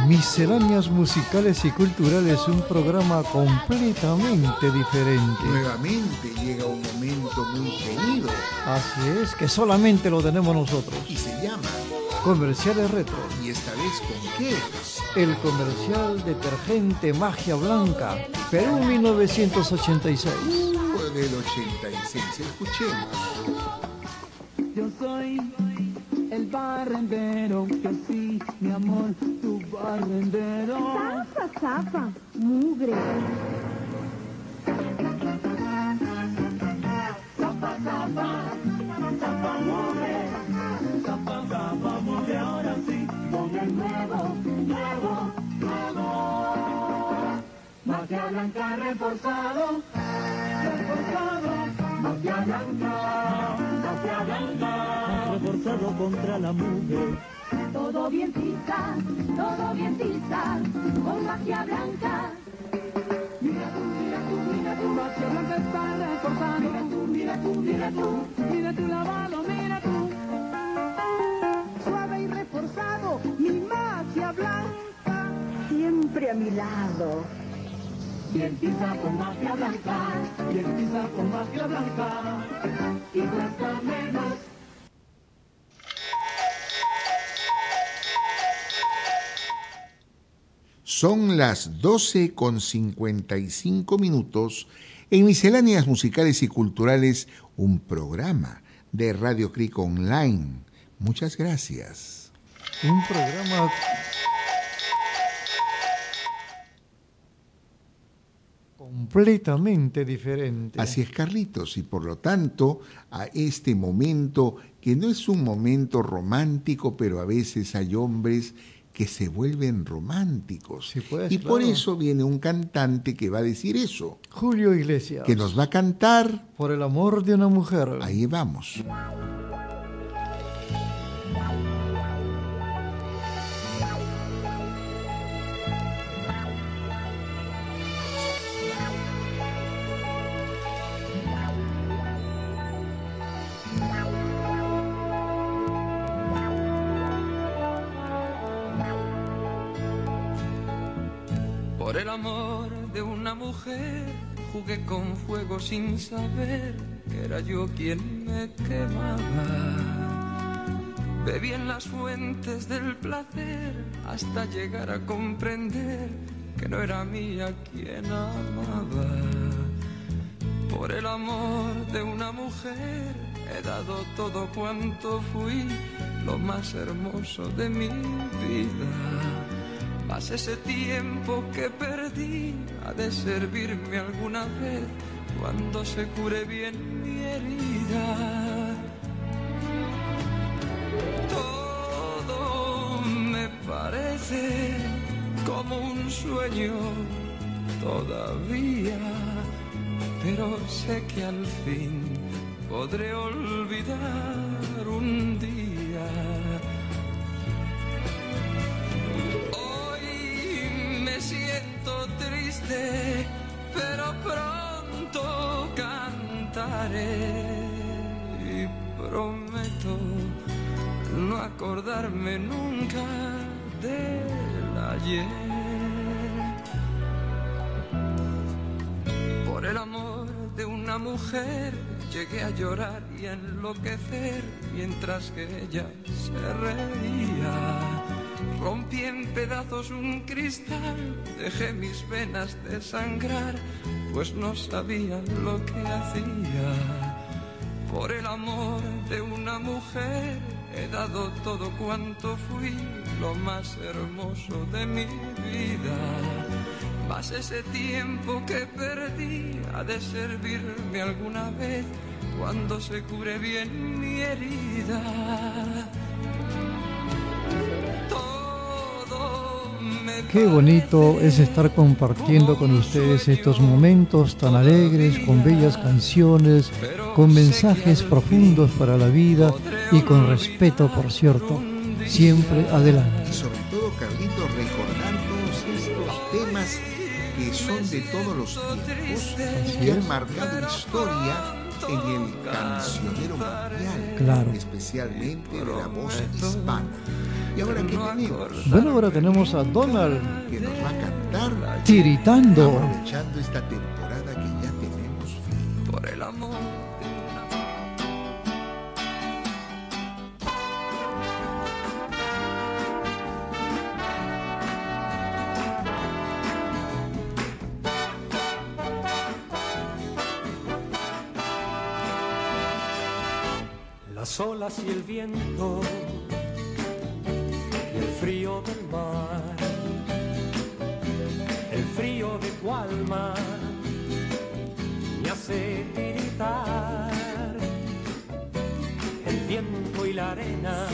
Misceláneas musicales y culturales, un programa completamente diferente. Nuevamente llega un momento muy querido Así es, que solamente lo tenemos nosotros. y se llama Comerciales Retro. ¿Y esta vez con qué? El comercial detergente Magia Blanca, Perú 1986. Uh, del 86. Escuchemos. Yo soy el barrendero, que sí, mi amor, barrendero. Zapa, zapa, mugre. Zapa, zapa, zapa, mugre. Zapa, zapa, mugre, ahora sí, con el nuevo, nuevo, nuevo. Magia blanca reforzado, reforzado, magia blanca, magia blanca. Reforzado contra la mugre. Todo bien tiza, todo bien tiza, con magia blanca. Mira tú, mira tú, mira tú, magia blanca está reforzado. Mira tú, mira tú, mira tú, mira tú lavado, mira tú. Suave y reforzado, mi magia blanca. Siempre a mi lado. Bien tiza con magia blanca, bien tiza con magia blanca. Y cuesta menos. Son las 12 con 55 minutos en Misceláneas Musicales y Culturales, un programa de Radio Cric Online. Muchas gracias. Un programa completamente diferente. Así es, Carlitos, y por lo tanto, a este momento, que no es un momento romántico, pero a veces hay hombres que se vuelven románticos. pues, y por eso viene un cantante que va a decir eso, Julio Iglesias. que nos va a cantar. Por el amor de una mujer. Ahí vamos. Por el amor de una mujer jugué con fuego sin saber que era yo quien me quemaba. Bebí en las fuentes del placer hasta llegar a comprender que no era mía quien amaba. Por el amor de una mujer he dado todo cuanto fui, lo más hermoso de mi vida. Mas ese tiempo que perdí ha de servirme alguna vez cuando se cure bien mi herida. Todo me parece como un sueño todavía, pero sé que al fin podré olvidar un día. Y prometo no acordarme nunca del ayer. Por el amor de una mujer llegué a llorar y a enloquecer mientras que ella se reía. Rompí en pedazos un cristal, dejé mis venas desangrar, pues no sabía lo que hacía. Por el amor de una mujer he dado todo cuanto fui, lo más hermoso de mi vida. Mas ese tiempo que perdí ha de servirme alguna vez cuando se cure bien mi herida. Qué bonito es estar compartiendo con ustedes estos momentos tan alegres, con bellas canciones, con mensajes profundos para la vida y con respeto, por cierto, siempre adelante. Y sobre todo, Carlitos, recordar todos estos temas que son de todos los tiempos, Así que han es. marcado historia en el cancionero mundial, Claro. especialmente de la voz hispana. Y ahora que tenemos, Bueno, ahora tenemos a Donald que nos va a cantar tiritando. aprovechando esta temporada que ya tenemos. Por el amor. Las olas y el viento frío del mar, el frío de tu alma me hace tiritar. El viento y la arena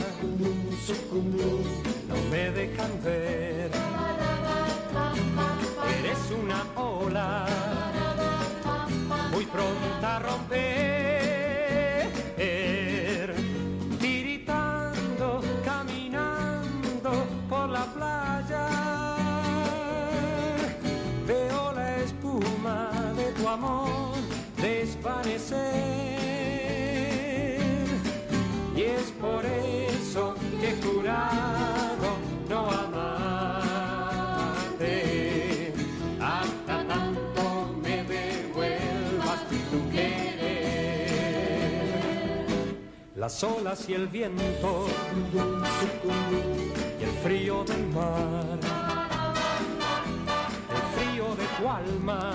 no me dejan ver. Eres una ola muy pronta a romper. Las olas y el viento y el frío del mar, el frío de tu alma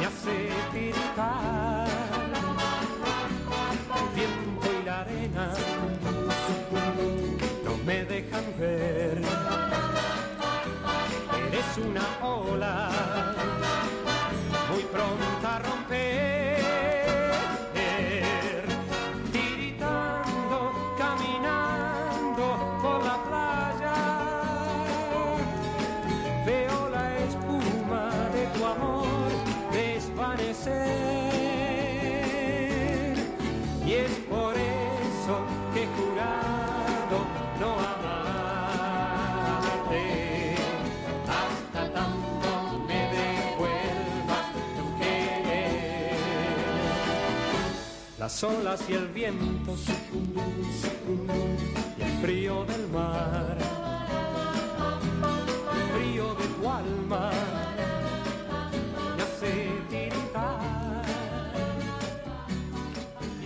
me hace tiritar. El viento y la arena no me dejan ver. Eres una ola muy pronta a romper. Las olas y el viento y el frío del mar, el frío de tu alma me hace tiritar. Y.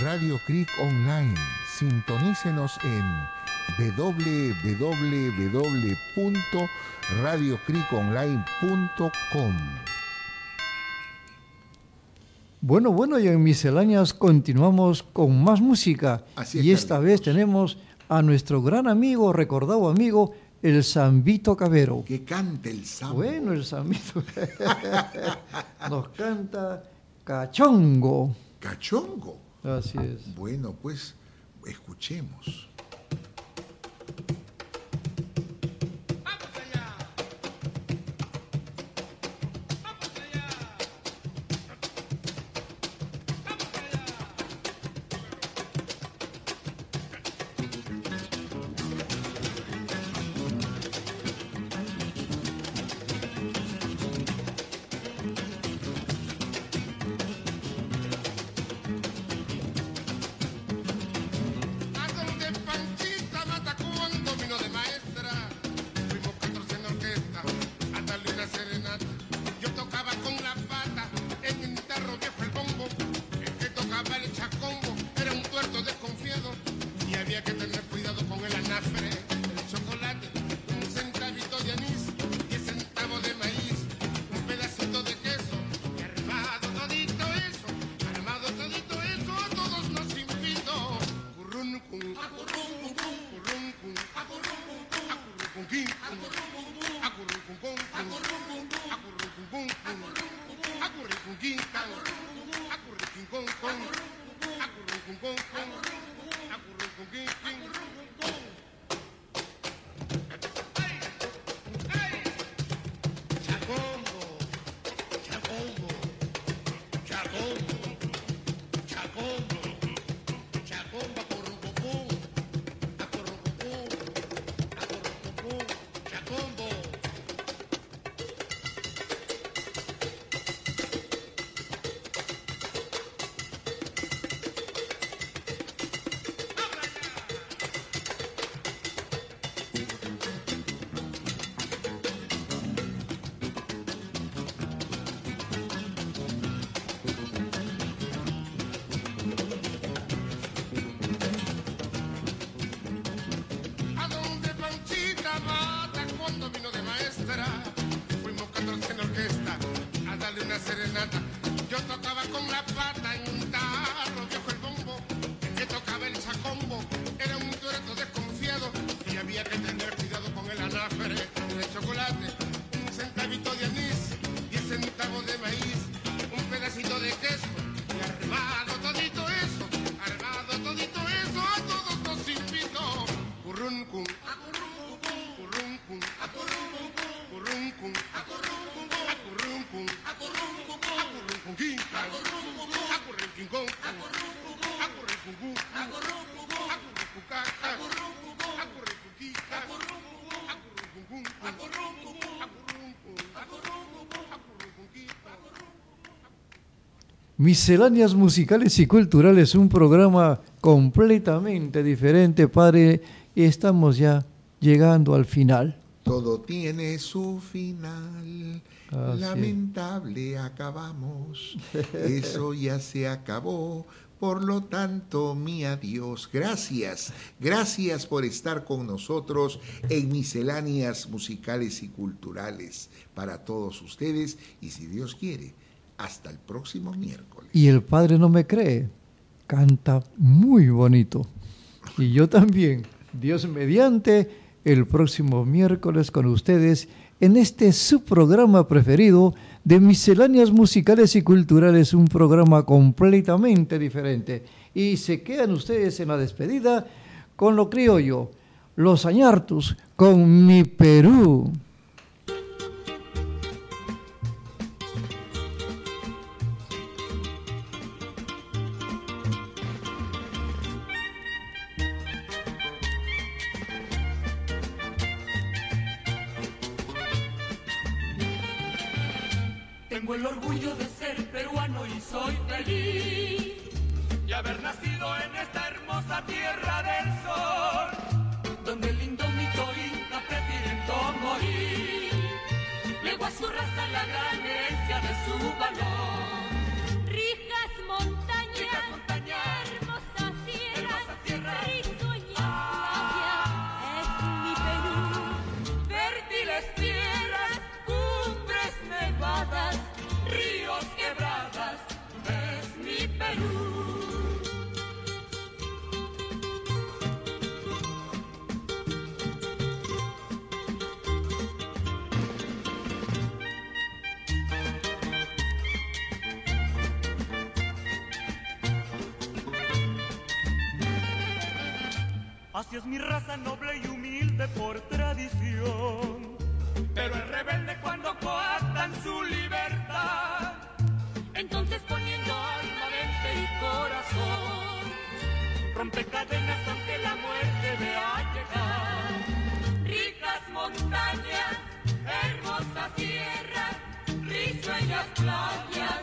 Radio Creek Online. Sintonícenos en www.radiocreekonline.com. Bueno, bueno, y en misceláneas continuamos con más música. Así es, y esta Carlitos. vez tenemos a nuestro gran amigo, recordado amigo, el Zambito Cabero. Que cante el sambo. Bueno, el Zambito nos canta Cachongo. Cachongo. Así es. Bueno, pues escuchemos. Thank you. yo tocaba con la pata en un Misceláneas musicales y culturales, un programa completamente diferente, padre, y estamos ya llegando al final. Todo tiene su final. Lamentable acabamos. Eso ya se acabó. Por lo tanto, mi adiós. Gracias. Gracias por estar con nosotros en misceláneas musicales y culturales para todos ustedes. Y si Dios quiere, hasta el próximo miércoles. Y el padre no me cree, canta muy bonito. Y yo también, Dios mediante, el próximo miércoles con ustedes en este su programa preferido de misceláneas musicales y culturales, un programa completamente diferente. Y se quedan ustedes en la despedida con lo criollo, los añartus, con mi Perú. Así es mi raza noble y humilde por tradición. Pero es rebelde cuando coartan su libertad. Entonces poniendo alma, mente y corazón, rompe cadenas aunque la muerte vea llegar. Ricas montañas, hermosas tierras, risueñas playas,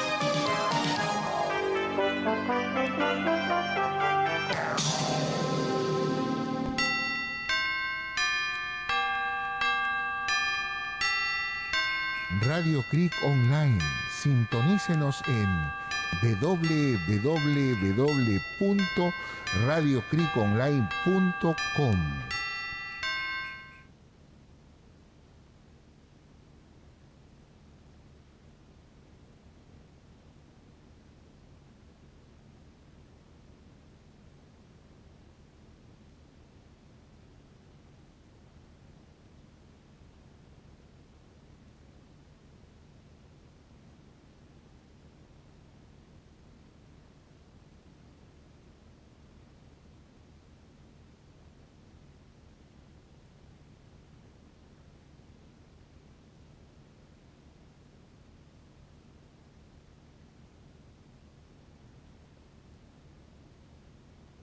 Radio Creek Online. Sintonícenos en www.radiocreekonline.com.